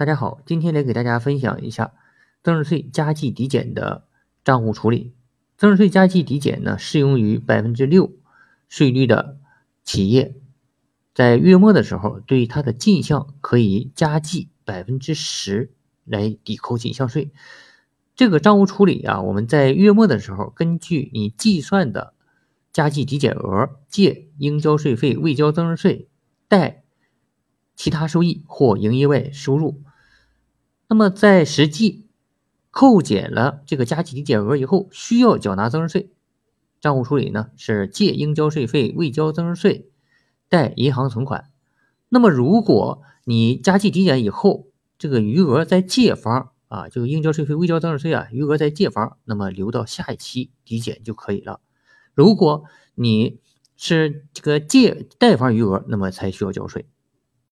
大家好，今天来给大家分享一下增值税加计抵减的账户处理。增值税加计抵减呢，适用于百分之六税率的企业，在月末的时候，对它的进项可以加计百分之十来抵扣进项税。这个账户处理啊，我们在月末的时候，根据你计算的加计抵减额，借应交税费未交增值税，贷其他收益或营业外收入。那么在实际扣减了这个加计抵减额以后，需要缴纳增值税。账户处理呢是借应交税费未交增值税，贷银行存款。那么如果你加计抵减以后，这个余额在借方啊，这个应交税费未交增值税啊，余额在借方，那么留到下一期抵减就可以了。如果你是这个借贷方余额，那么才需要交税。